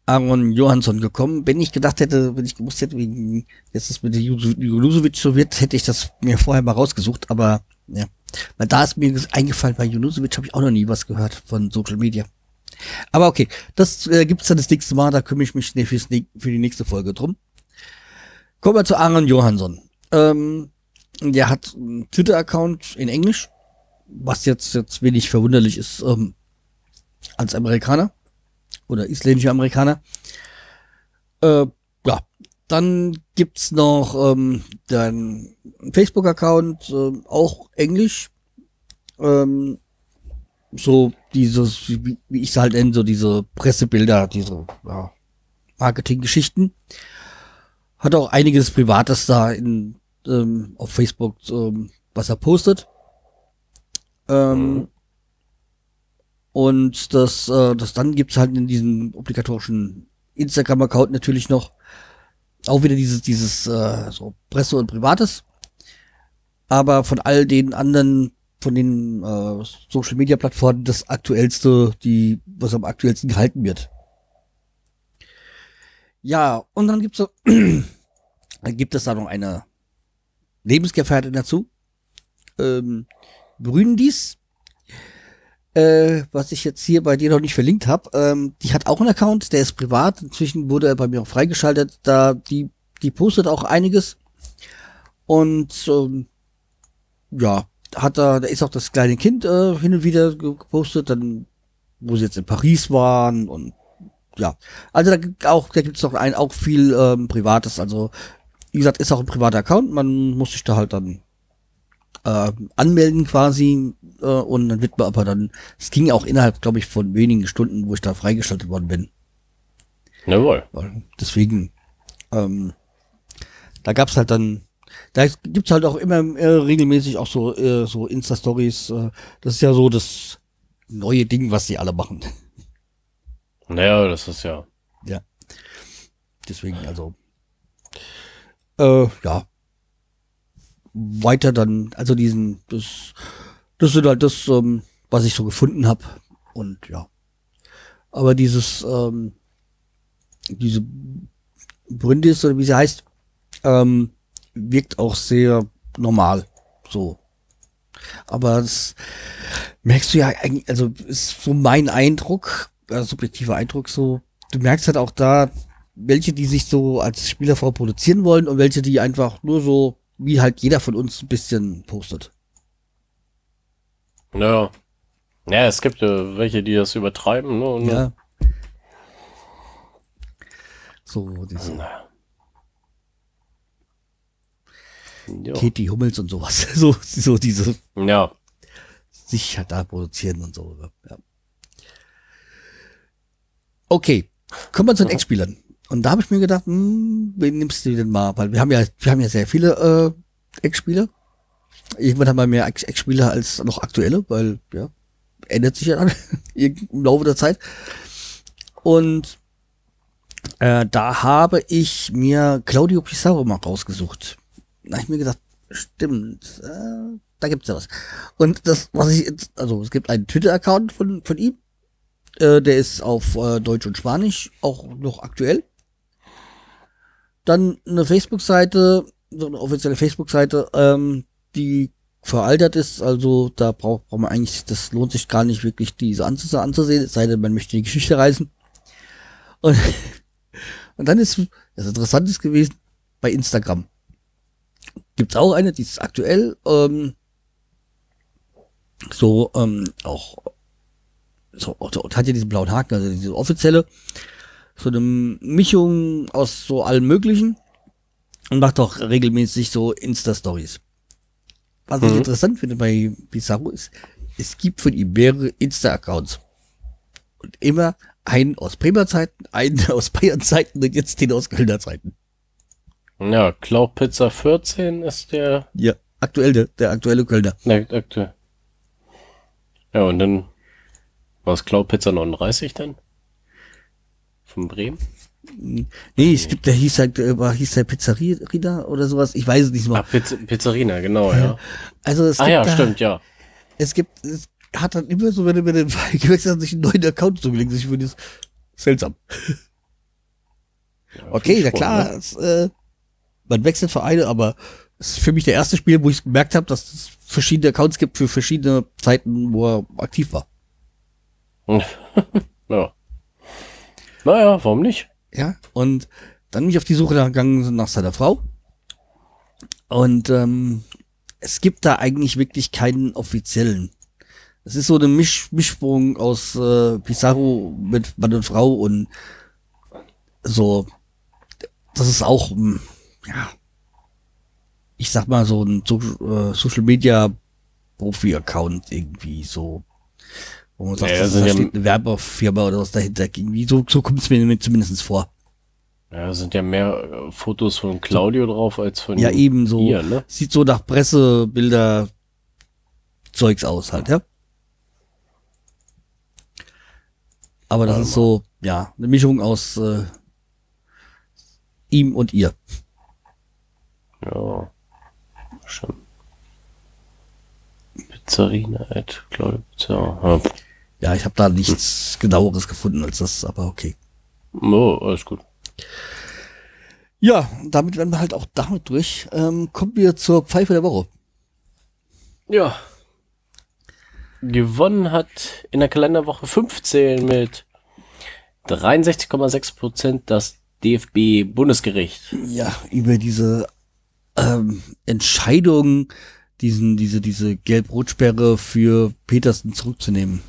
Aaron Johansson gekommen. Wenn ich gedacht hätte, wenn ich gewusst hätte, wie jetzt das mit Junusovic so wird, hätte ich das mir vorher mal rausgesucht. Aber ja, weil da ist mir eingefallen, bei Junusovic habe ich auch noch nie was gehört von Social Media. Aber okay, das äh, gibt's dann das nächste Mal, da kümmere ich mich ne- fürs, ne- für die nächste Folge drum. Kommen wir zu Aaron Johansson. Ähm, der hat einen Twitter-Account in Englisch, was jetzt, jetzt wenig verwunderlich ist ähm, als Amerikaner oder isländischer Amerikaner. Äh, ja, dann gibt's noch ähm, den Facebook-Account, äh, auch Englisch. Ähm, so dieses, wie, wie ich es halt nenne, so diese Pressebilder, diese ja, Marketinggeschichten. Hat auch einiges Privates da in, ähm, auf Facebook, ähm, was er postet. Ähm, Mhm. Und das, äh, das dann gibt's halt in diesem obligatorischen Instagram-Account natürlich noch auch wieder dieses, dieses äh, so Presse und Privates. Aber von all den anderen, von den äh, Social Media Plattformen das aktuellste, die, was am aktuellsten gehalten wird. Ja, und dann gibt's so, [clears throat] dann gibt es da noch eine Lebensgefährtin dazu. Ähm, Bründis, äh, was ich jetzt hier bei dir noch nicht verlinkt habe, ähm, die hat auch einen Account, der ist privat. Inzwischen wurde er bei mir auch freigeschaltet. Da die die postet auch einiges und ähm, ja, hat da, da ist auch das kleine Kind äh, hin und wieder ge- gepostet, dann wo sie jetzt in Paris waren und ja, also da gibt auch da gibt's noch ein auch viel ähm, privates. Also wie gesagt, ist auch ein privater Account. Man muss sich da halt dann äh, anmelden quasi äh, und dann wird man aber dann, es ging auch innerhalb, glaube ich, von wenigen Stunden, wo ich da freigeschaltet worden bin. Jawohl. Deswegen, ähm, da gab's halt dann, Da gibt's halt auch immer äh, regelmäßig auch so, äh, so Insta-Stories. Äh, das ist ja so das neue Ding, was sie alle machen. Naja, das ist ja. Ja. Deswegen, also. Äh, ja. Weiter dann, also diesen, das, das sind halt das, ähm, was ich so gefunden habe. Und ja. Aber dieses, ähm, diese Brindis oder wie sie heißt, ähm, wirkt auch sehr normal. So. Aber das merkst du ja eigentlich, also ist so mein Eindruck, also subjektiver Eindruck so, du merkst halt auch da, welche, die sich so als Spielerfrau produzieren wollen und welche, die einfach nur so, wie halt jeder von uns ein bisschen postet. Naja. Ja, es gibt ja welche, die das übertreiben, ne? Und Ja. So, diese. Ja. Katie Hummels und sowas. [laughs] So, so diese ja. sich halt da produzieren und so. Ja. Okay, kommen wir zu den Ex-Spielern. Und da habe ich mir gedacht, hm, wen nimmst du denn mal? Weil wir haben ja, wir haben ja sehr viele äh, Ex-Spieler. Irgendwann haben wir mehr Ex-Spieler als noch aktuelle, weil ja, ändert sich ja dann [laughs] im Laufe der Zeit. Und äh, da habe ich mir Claudio Pizarro mal rausgesucht. Da habe ich mir gedacht, stimmt, äh, da gibt's ja was. Und das, was ich jetzt, also es gibt einen Twitter-Account von, von ihm, äh, der ist auf äh, Deutsch und Spanisch auch noch aktuell. Dann eine Facebook-Seite, so eine offizielle Facebook-Seite, ähm, die veraltet ist, also da braucht, braucht man eigentlich, das lohnt sich gar nicht wirklich, diese anzus anzusehen, es sei denn, man möchte die Geschichte reisen. Und, [laughs] und dann ist das Interessantes gewesen, bei Instagram gibt's auch eine, die ist aktuell, ähm, so, ähm, auch, so, und hat ja diesen blauen Haken, also diese offizielle, so eine Mischung aus so allem Möglichen und macht auch regelmäßig so Insta-Stories. Was ich Mhm. interessant finde bei Pizarro ist, es gibt von ihm mehrere Insta-Accounts. Und immer einen aus Bremer Zeiten, einen [laughs] aus Bayern Zeiten und jetzt den aus Kölner Zeiten. Ja, Cloud Pizza 14 ist der, Ja, aktuell, der, der aktuelle Kölner. ne, aktuell. Ja, und dann war es Cloud Pizza 39 dann? Von Bremen? Nee, es gibt, der hieß halt, äh, war, hieß der Pizzeria oder sowas. Ich weiß es nicht Ah, mal. Pizz Pizzerina, genau, ja. Also es Ah gibt ja, da, stimmt, ja. es gibt, es hat dann immer so, wenn er, wenn er gewechselt hat, sich einen neuen Account zugelegt. Ich finde das seltsam. ja Okay, na klar, ne? es, äh, man wechselt Vereine, aber es ist für mich der erste Spiel, wo ich gemerkt habe, dass es verschiedene Accounts gibt für verschiedene Zeiten, wo er aktiv war. [laughs] Ja. Naja, warum nicht? Ja, und dann bin ich auf die Suche gegangen nach seiner Frau. Und ähm, es gibt da eigentlich wirklich keinen offiziellen. Es ist so eine Misch Mischsprung aus äh, Pizarro mit Mann und Frau und so. Das ist auch, hm, ja, ich sag mal so ein so äh, Social Media Profi-Account irgendwie so. Wo man sagt, Ja, das da ja- steht eine Werbefirma oder was dahinter. Irgendwie so, so kommt es mir zumindest vor. Ja, es sind ja mehr äh, Fotos von Claudio drauf als von Ja, eben so. ihr, ne? Sieht so nach Pressebilder Zeugs aus halt, ja. Aber das Warte ist so, ja, eine Mischung aus äh, ihm und ihr. Ja. Schon. Pizzerina at Claudio Pizza. Ja. Ja, ich habe da nichts genaueres gefunden als das, aber okay. Oh, alles gut. Ja, damit werden wir halt auch damit durch. Ähm, kommen wir zur Pfeife der Woche. Ja. Gewonnen hat in der Kalenderwoche 15 mit 63,6 Prozent das DFB-Bundesgericht. Ja, über diese ähm, Entscheidung, diesen, diese, diese Gelb-Rot-Sperre für Petersen zurückzunehmen.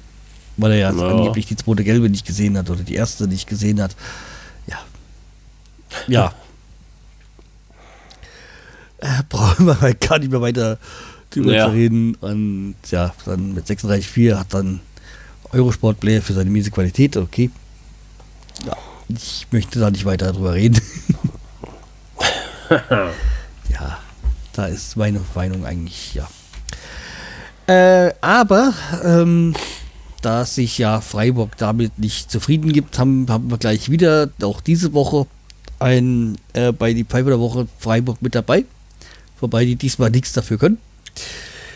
Weil er ja, Ja. angeblich die zweite Gelbe nicht gesehen hat oder die erste nicht gesehen hat. Ja. Ja. äh, brauchen wir halt gar nicht mehr weiter drüber Ja. zu reden. Und ja, dann mit 36,4 hat dann Eurosport Player für seine miese Qualität, okay. Ja, ich möchte da nicht weiter drüber reden. [laughs] ja. Da ist meine Meinung eigentlich, ja. Äh, aber, ähm, da sich ja Freiburg damit nicht zufrieden gibt, haben, haben wir gleich wieder, auch diese Woche, ein, äh, bei die Pfeife der Woche Freiburg mit dabei. Wobei die diesmal nichts dafür können.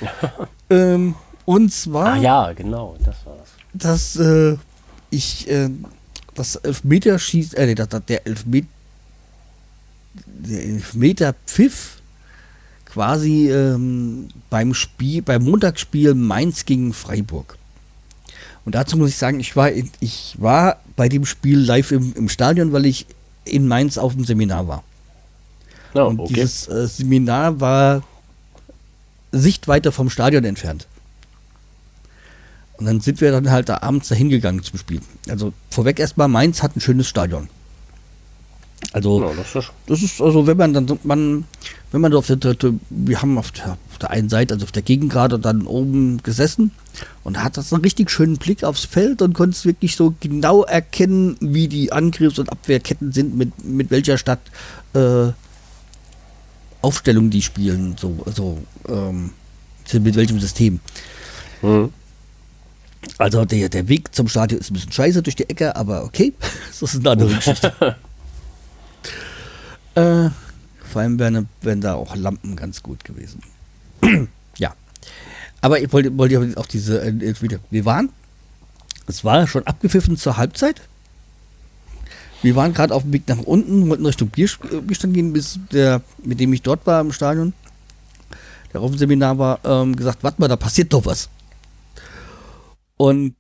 [laughs] ähm, und zwar. Ah ja, genau, das war's. Dass äh, ich äh, das Elfmeterschieß, äh, nee, das, der Elfmeter, der Elfmeter Pfiff quasi ähm, beim Spiel, beim Montagsspiel Mainz gegen Freiburg. Und dazu muss ich sagen, ich war, ich war bei dem Spiel live im, im Stadion, weil ich in Mainz auf dem Seminar war. Oh, und okay. dieses äh, Seminar war Sichtweite vom Stadion entfernt. Und dann sind wir dann halt da abends dahin gegangen zum Spiel. Also vorweg erstmal, Mainz hat ein schönes Stadion. Also Ja, das ist, das ist also, wenn man dann so- man, wenn man so auf der, wir haben auf der, auf der einen Seite, also auf der Gegengrade dann oben gesessen und hat das einen richtig schönen Blick aufs Feld und konnte wirklich so genau erkennen, wie die Angriffs- und Abwehrketten sind, mit, mit welcher Stadt äh, Aufstellung die spielen, so, also ähm, mit welchem System. hm. Also der, der Weg zum Stadion ist ein bisschen scheiße durch die Ecke, aber okay, [laughs] das ist eine andere [laughs] Geschichte. Äh, vor allem wären, wären da auch Lampen ganz gut gewesen. [clears throat] ja. Aber ich wollte, wollte auch diese, äh, wir waren, es war schon abgepfiffen zur Halbzeit. Wir waren gerade auf dem Weg nach unten, wollten Richtung äh, Bierstand gehen, bis der, mit dem ich dort war im Stadion, der auf dem Seminar war, ähm, gesagt, warte mal, da passiert doch was. Und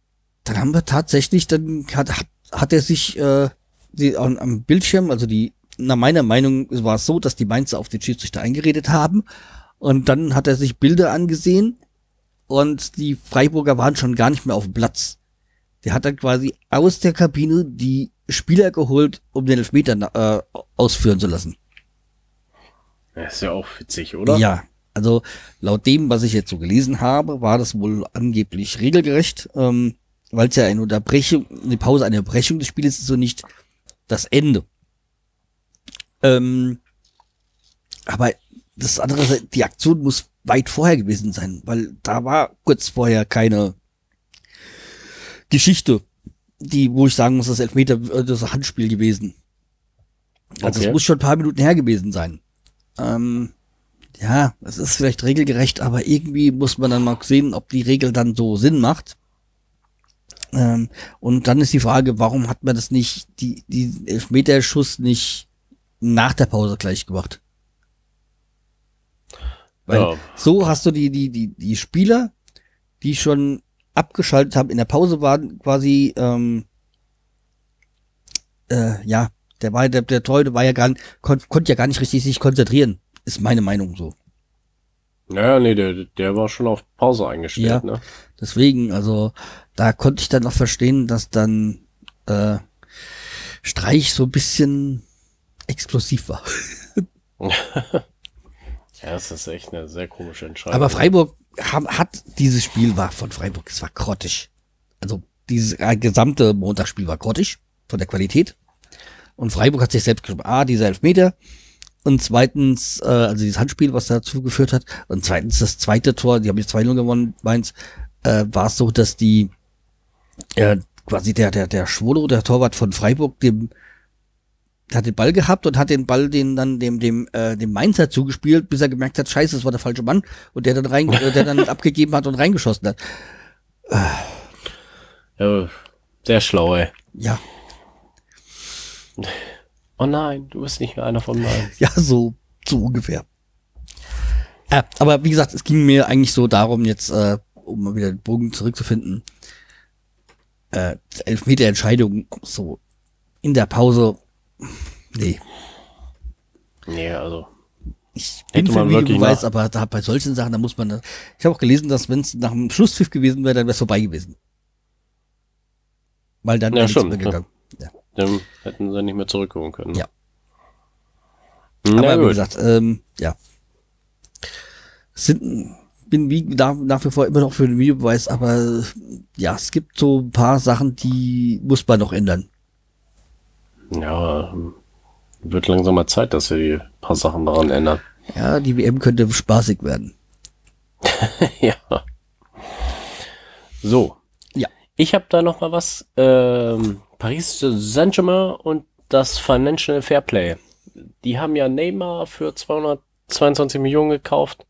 dann haben wir tatsächlich, dann hat, hat, er sich äh, die, am Bildschirm, also die, nach meiner Meinung war es so, dass die Mainzer auf den Schiedsrichter eingeredet haben. Und dann hat er sich Bilder angesehen und die Freiburger waren schon gar nicht mehr auf dem Platz. Der hat dann quasi aus der Kabine die Spieler geholt, um den Elfmeter äh, ausführen zu lassen. Das ist ja auch witzig, oder? Ja, also laut dem, was ich jetzt so gelesen habe, war das wohl angeblich regelgerecht, ähm, weil es ja eine Unterbrechung, eine Pause, eine Unterbrechung des Spiels ist so nicht das Ende. Ähm, aber das andere, die Aktion muss weit vorher gewesen sein, weil da war kurz vorher keine Geschichte, die, wo ich sagen muss, das Elfmeter, äh, das Handspiel gewesen. Also Okay. es muss schon ein paar Minuten her gewesen sein. Ähm, ja, es ist vielleicht regelgerecht, aber irgendwie muss man dann mal sehen, ob die Regel dann so Sinn macht. Ähm, und dann ist die Frage, warum hat man das nicht, die, die Elfmeterschuss nicht nach der Pause gleich gemacht? Weil Ja. so hast du die, die, die, die Spieler, die schon abgeschaltet haben, in der Pause waren quasi, ähm, äh, ja, der war, der, der Torhüter war ja gar nicht, kon, konnte ja gar nicht richtig sich konzentrieren. Ist meine Meinung so. Naja, nee, der, der war schon auf Pause eingestellt, Ja. ne? Deswegen, also, da konnte ich dann auch verstehen, dass dann, äh, Streich so ein bisschen explosiv war. [laughs] Ja, das ist echt eine sehr komische Entscheidung. Aber Freiburg haben, hat, dieses Spiel war von Freiburg, es war grottig. Also, dieses äh, gesamte Montagsspiel war grottig, von der Qualität. Und Freiburg hat sich selbst geschrieben, ah, dieser Elfmeter. Und zweitens, äh, also dieses Handspiel, was dazu geführt hat. Und zweitens, das zweite Tor, die haben jetzt 2-0 gewonnen, Mainz, äh, war es so, dass die, äh, quasi der, der, der Schwolo, der Torwart von Freiburg, dem, hat den Ball gehabt und hat den Ball den dann dem dem äh, dem Mainzer zugespielt, bis er gemerkt hat, scheiße, das war der falsche Mann und der dann rein [laughs] äh, der dann abgegeben hat und reingeschossen hat. Ja, sehr schlau, ey. Ja, Oh nein, du bist nicht mehr einer von meinen. [laughs] ja, so so ungefähr. Äh, aber wie gesagt, es ging mir eigentlich so darum jetzt äh, um mal wieder den Bogen zurückzufinden. Äh, Elfmeter Entscheidung so in der Pause. Nee, Nee, also. ich bin für wirklich Videobeweis, nach- aber da bei solchen Sachen, da muss man. da- Ich habe auch gelesen, dass wenn es nach dem Schlusspfiff gewesen wäre, dann wäre es vorbei gewesen. Weil dann Ja, wäre nichts mehr gegangen. Ja. Dann hätten sie nicht mehr zurückholen können. Ja. Na Aber wie gesagt, ähm, ja. Sind, bin wie nach, nach wie vor immer noch für den Videobeweis, aber ja, es gibt so ein paar Sachen, die muss man noch ändern. Ja, wird langsam mal Zeit, dass wir die paar Sachen daran ändern. Ja, die WM könnte spaßig werden. [laughs] ja. So. Ja. Ich habe da noch mal was. Ähm, Paris Saint-Germain und das Financial Fairplay. Die haben ja Neymar für 222 Millionen gekauft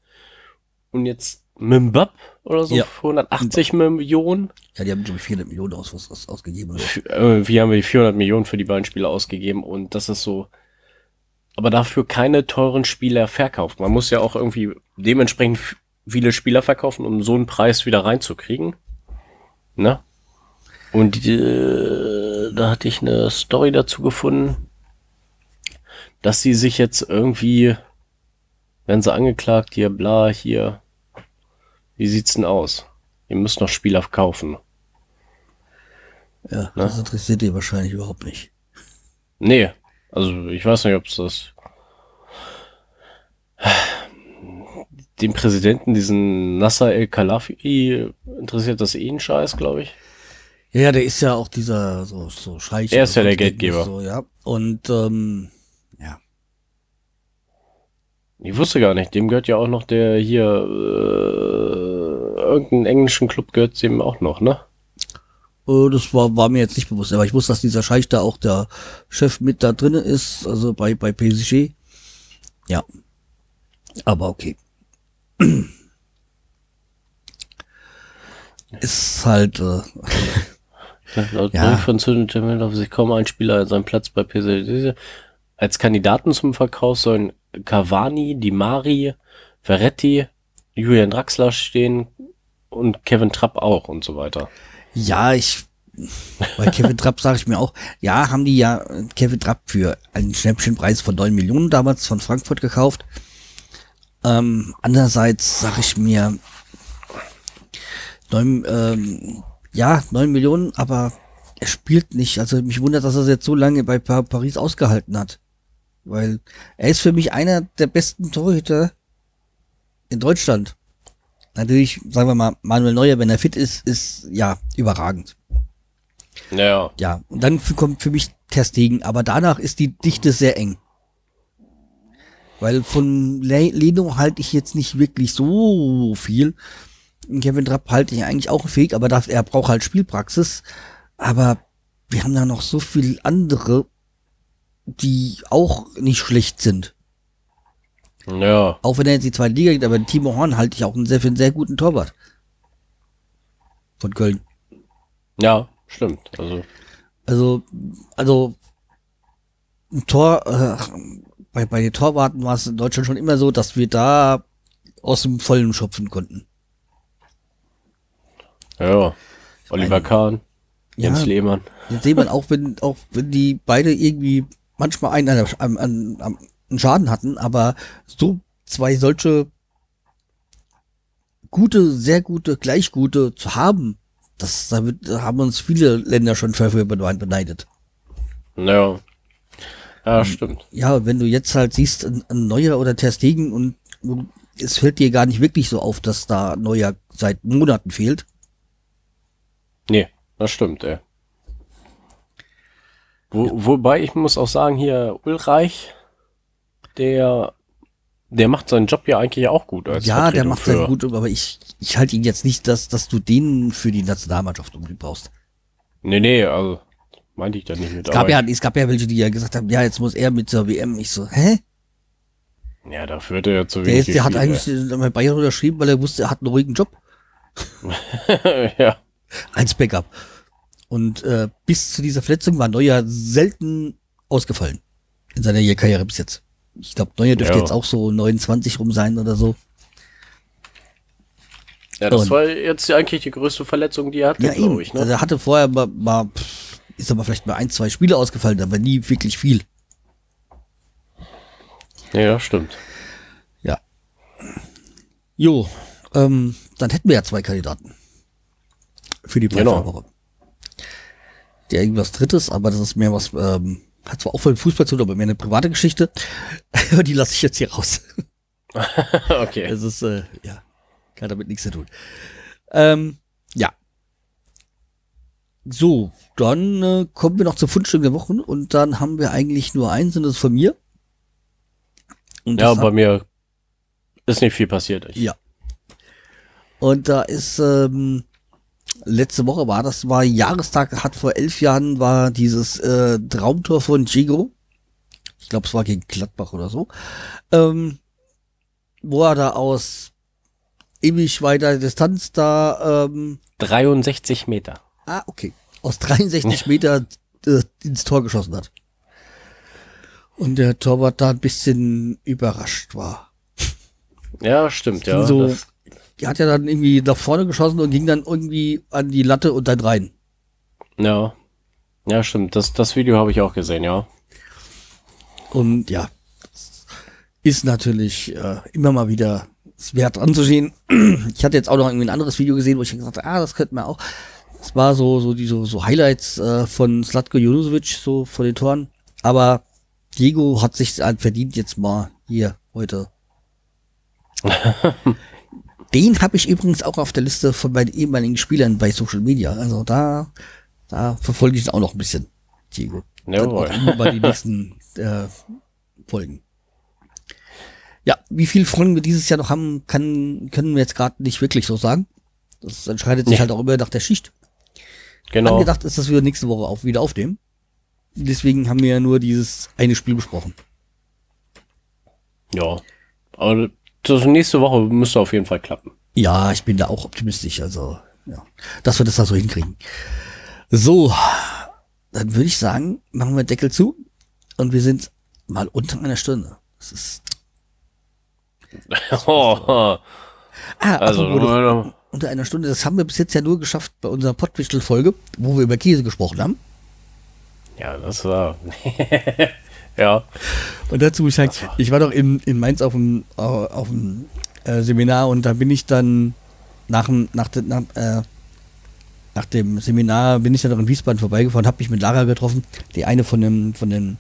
und jetzt Mbapp oder so Ja. für 180 Millionen. Ja, die haben glaube ich 400 Millionen aus, was ausgegeben. Oder? F- Irgendwie haben wir 400 Millionen für die beiden Spieler ausgegeben und das ist so. Aber dafür keine teuren Spieler verkauft. Man muss ja auch irgendwie dementsprechend viele Spieler verkaufen, um so einen Preis wieder reinzukriegen. Ne? Und äh, da hatte ich eine Story dazu gefunden, dass sie sich jetzt irgendwie, werden sie angeklagt, hier, bla, hier. Wie sieht's denn aus? Ihr müsst noch Spieler kaufen. Ja, das interessiert die wahrscheinlich überhaupt nicht. Nee, also ich weiß nicht, ob es das. Den Präsidenten, diesen Nasser El-Khalafi, interessiert das eh einen Scheiß, glaube ich. Ja, der ist ja auch dieser so, so Scheich. Er ist ja der Geldgeber. So, ja. Und ähm. Ich wusste gar nicht, dem gehört ja auch noch der hier, äh, irgendeinen englischen Club gehört dem auch noch, ne? Äh, Das war, war mir jetzt nicht bewusst, aber ich wusste, dass dieser Scheich da auch der Chef mit da drinnen ist, also bei, bei PSG. Ja. Aber okay. [clears throat] Ist halt, äh, Laut [laughs] Ja. Von Zündel auf sich kaum ein Spieler seinen Platz bei PSG. Als Kandidaten zum Verkauf sollen Cavani, Di Mari, Verretti, Julian Draxler stehen und Kevin Trapp auch und so weiter. ja, ich, bei Kevin Trapp sage ich mir auch, ja, haben die ja Kevin Trapp für einen Schnäppchenpreis von 9 Millionen damals von Frankfurt gekauft. Ähm, andererseits sage ich mir, neun, ähm, ja, 9 Millionen, aber er spielt nicht. Also mich wundert, dass er es jetzt so lange bei Pa- Paris ausgehalten hat. Weil er ist für mich einer der besten Torhüter in Deutschland. Natürlich, sagen wir mal, Manuel Neuer, wenn er fit ist, ist ja überragend. Naja, Ja, und dann kommt für mich Ter Stegen, aber danach ist die Dichte sehr eng. Weil von Le Leno halte ich jetzt nicht wirklich so viel. Kevin Trapp halte ich eigentlich auch fähig, aber das, er braucht halt Spielpraxis. Aber wir haben da noch so viel andere, die auch nicht schlecht sind. ja, Auch wenn er jetzt die zweite Liga geht, aber Timo Horn halte ich auch einen sehr, für einen sehr guten Torwart. Von Köln. ja, stimmt. Also, Also, also ein Tor, äh, bei, bei den Torwarten war es in Deutschland schon immer so, dass wir da aus dem Vollen schöpfen konnten. ja. Oliver Kahn, Jens Ja. Lehmann. Jetzt sehen wir auch, wenn, auch wenn die beide irgendwie manchmal einen, an, an, an einen Schaden hatten, aber so zwei solche gute, sehr gute, gleich gute zu haben, das da, haben uns viele Länder schon dafür beneidet. Ja. Ja, stimmt. ja, wenn du jetzt halt siehst, ein, ein Neuer oder Ter Stegen und du- es fällt dir gar nicht wirklich so auf, dass da Neuer seit Monaten fehlt. Nee, das stimmt, ey. Wo, Wobei ich muss auch sagen, hier Ulreich, der, der macht seinen Job ja eigentlich auch gut. Als ja, der Vertretung macht für, sehr gut, aber ich, ich halte ihn jetzt nicht, dass, dass du den für die Nationalmannschaft unbedingt brauchst. Nee, nee, also meinte ich da nicht mit. Es gab, ja, es gab ja welche, die ja gesagt haben, ja, jetzt muss er mit zur WM. Ich so, hä? ja, dafür hat er ja zu Der, wenig ist, der hat eigentlich äh, bei Bayern unterschrieben, weil er wusste, er hat einen ruhigen Job [laughs] ja, als Backup. Und äh, bis zu dieser Verletzung war Neuer selten ausgefallen in seiner Karriere bis jetzt. Ich glaube, Neuer dürfte Ja. jetzt auch so 29 rum sein oder so. ja, das Und- war jetzt eigentlich die größte Verletzung, die er hatte, Ja, glaube ich. Ne? Also er hatte vorher mal, mal ist aber vielleicht mal ein, zwei Spiele ausgefallen, aber nie wirklich viel. Ja, stimmt. Ja. Jo, ähm, dann hätten wir ja zwei Kandidaten. Für die Genau. Der irgendwas drittes, aber das ist mehr was, ähm, hat zwar auch voll mit Fußball zu tun, aber mehr eine private Geschichte. [laughs] Aber die lasse ich jetzt hier raus. [laughs] okay. Es ist, äh, ja, kann damit nichts zu tun. Ähm, ja. So, dann äh, kommen wir noch zum Fundstück der Wochen und dann haben wir eigentlich nur eins und das ist von mir. Und Ja, bei mir ist nicht viel passiert. Ja. Und da ist, ähm, letzte Woche war das, war Jahrestag, hat vor elf Jahren, war dieses äh, Traumtor von Gigo. Ich glaube, es war gegen Gladbach oder so. Ähm, wo er da aus ewig weiter Distanz da, ähm, 63 Meter. ah, okay, aus 63 [laughs] Meter äh, ins Tor geschossen hat. Und der Torwart da ein bisschen überrascht war. Ja, stimmt, ja. so, Das, die hat ja dann irgendwie nach vorne geschossen und ging dann irgendwie an die Latte und dann rein. ja. Ja, stimmt. Das, das Video habe ich auch gesehen, ja. Und ja, ist natürlich äh, immer mal wieder wert anzusehen. [clears throat] Ich hatte jetzt auch noch irgendwie ein anderes Video gesehen, wo ich gesagt habe, ah, das könnten wir auch. Es war so, so die so, so Highlights äh, von Slatko Junusovic, so von den Toren. Aber Diego hat sich halt verdient jetzt mal hier heute. [laughs] Den habe ich übrigens auch auf der Liste von meinen ehemaligen Spielern bei Social Media. Also da, da verfolge ich ihn auch noch ein bisschen. Diego. Jawohl. über die nächsten [laughs] äh, Folgen. Ja, wie viele Folgen wir dieses Jahr noch haben, kann, können wir jetzt gerade nicht wirklich so sagen. Das entscheidet sich Nee. halt auch immer nach der Schicht. Genau. Angedacht ist, dass wir nächste Woche auch wieder aufnehmen. Deswegen haben wir ja nur dieses eine Spiel besprochen. Ja. Aber das nächste Woche müsste auf jeden Fall klappen. Ja, ich bin da auch optimistisch, also ja, dass wir das da so hinkriegen. So, dann würde ich sagen, machen wir Deckel zu und wir sind mal unter einer Stunde. Das ist Oh, [laughs] ah, also, apropos, unter einer Stunde. Das haben wir bis jetzt ja nur geschafft bei unserer Pottwichtel-Folge, wo wir über Käse gesprochen haben. ja, das war. [laughs] ja. Und dazu ich sagen, ich war doch in, in Mainz auf dem, äh, auf dem äh, Seminar und da bin ich dann nach dem, nach, de, nach, äh, nach dem Seminar bin ich dann noch in Wiesbaden vorbeigefahren, habe mich mit Lara getroffen, die eine von dem, von dem,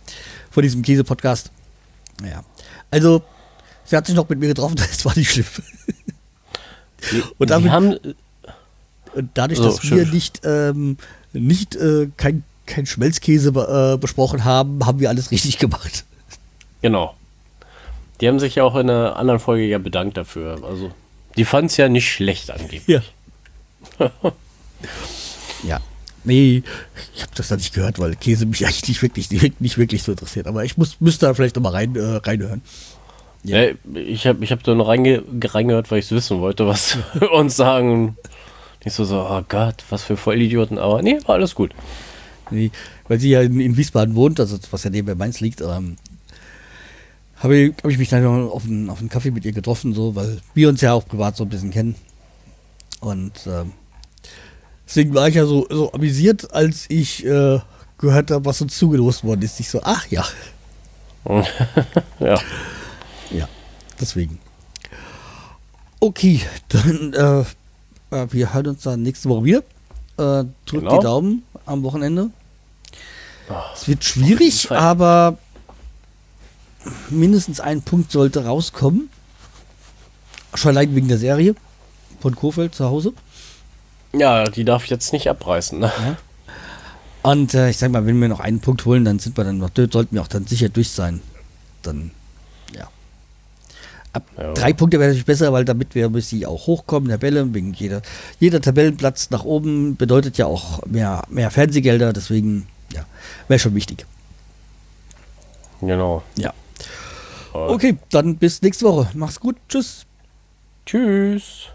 von diesem Käse-Podcast. Ja. Also, sie hat sich noch mit mir getroffen, [laughs] das war nicht schlimm. Und damit- haben, Und dadurch, So, dass schön. wir nicht, ähm, nicht äh, kein, kein Schmelzkäse äh, besprochen haben, haben wir alles richtig gemacht. genau. Die haben sich ja auch in einer anderen Folge ja bedankt dafür. Also, die fanden es ja nicht schlecht angeblich. Ja. [laughs] ja. Nee, ich habe das da nicht gehört, weil Käse mich eigentlich nicht wirklich, nicht, nicht wirklich so interessiert. Aber ich muss, müsste da vielleicht nochmal rein, äh, reinhören. Ja. Ja. ich habe ich hab da nur reinge reingehört, weil ich es wissen wollte, was [laughs] uns sagen. Nicht so, so, oh Gott, was für Vollidioten. Aber nee, war alles gut. Nee, weil sie ja in, in Wiesbaden wohnt, also was ja neben Mainz liegt, ähm, habe ich, hab ich mich dann auf einen, auf einen Kaffee mit ihr getroffen, so, weil wir uns ja auch privat so ein bisschen kennen. Und ähm, deswegen war ich ja so, so amüsiert, als ich äh, gehört habe, was uns zugelost worden ist. Ich so, ach ja, [laughs] Ja. ja, deswegen. Okay, dann äh, äh, wir hören uns dann nächste Woche wieder. Äh, drückt Genau. die Daumen am Wochenende. Ah, Es wird schwierig, aber mindestens ein Punkt sollte rauskommen. Schon allein wegen der Serie von Kofeld zu Hause. Ja, die darf ich jetzt nicht abreißen. Ne? Und äh, ich sag mal, wenn wir noch einen Punkt holen, dann sind wir dann noch, sollten wir auch dann sicher durch sein. Dann, ja. Ab Ja. drei Punkte wäre natürlich besser, weil damit wir bis sie auch hochkommen, Tabelle, wegen jeder, jeder Tabellenplatz nach oben bedeutet ja auch mehr, mehr Fernsehgelder, deswegen, ja, wäre schon wichtig. Genau. Ja. Aber Okay, dann bis nächste Woche. Mach's gut. Tschüss. Tschüss.